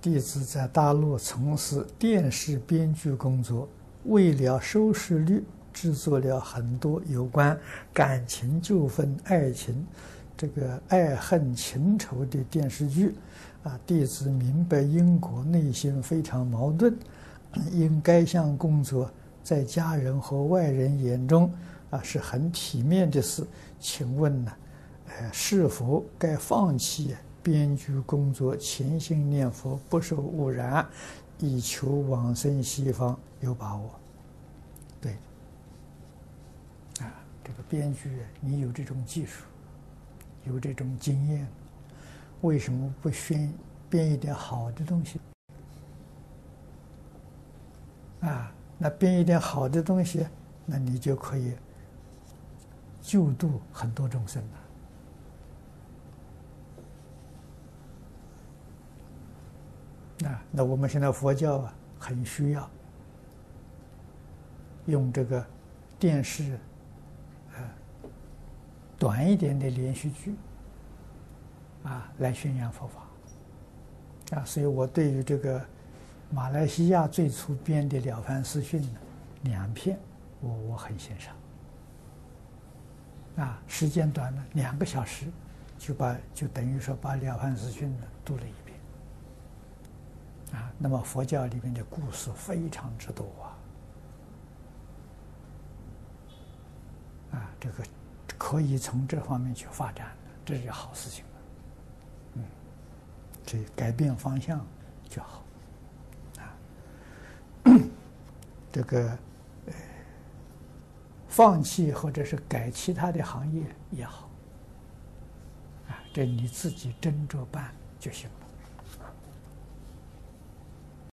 弟子在大陆从事电视编剧工作，为了收视率，制作了很多有关感情纠纷、爱情这个爱恨情仇的电视剧。啊，弟子明白因果，内心非常矛盾。因该项工作在家人和外人眼中啊是很体面的事，请问呢，呃，是否该放弃？编剧工作，潜心念佛，不受污染，以求往生西方，有把握。对，啊，这个编剧，你有这种技术，有这种经验，为什么不选编一点好的东西？啊，那编一点好的东西，那你就可以救度很多众生了。啊，那我们现在佛教啊，很需要用这个电视，呃，短一点的连续剧，啊，来宣扬佛法，啊，所以我对于这个马来西亚最初编的《了凡四训》呢，两篇，我我很欣赏，啊，时间短了，两个小时，就把就等于说把《了凡四训》呢读了一遍。啊，那么佛教里面的故事非常之多啊，啊，这个可以从这方面去发展，这是好事情，嗯，这改变方向就好，啊，这个呃，放弃或者是改其他的行业也好，啊，这你自己斟酌办就行了。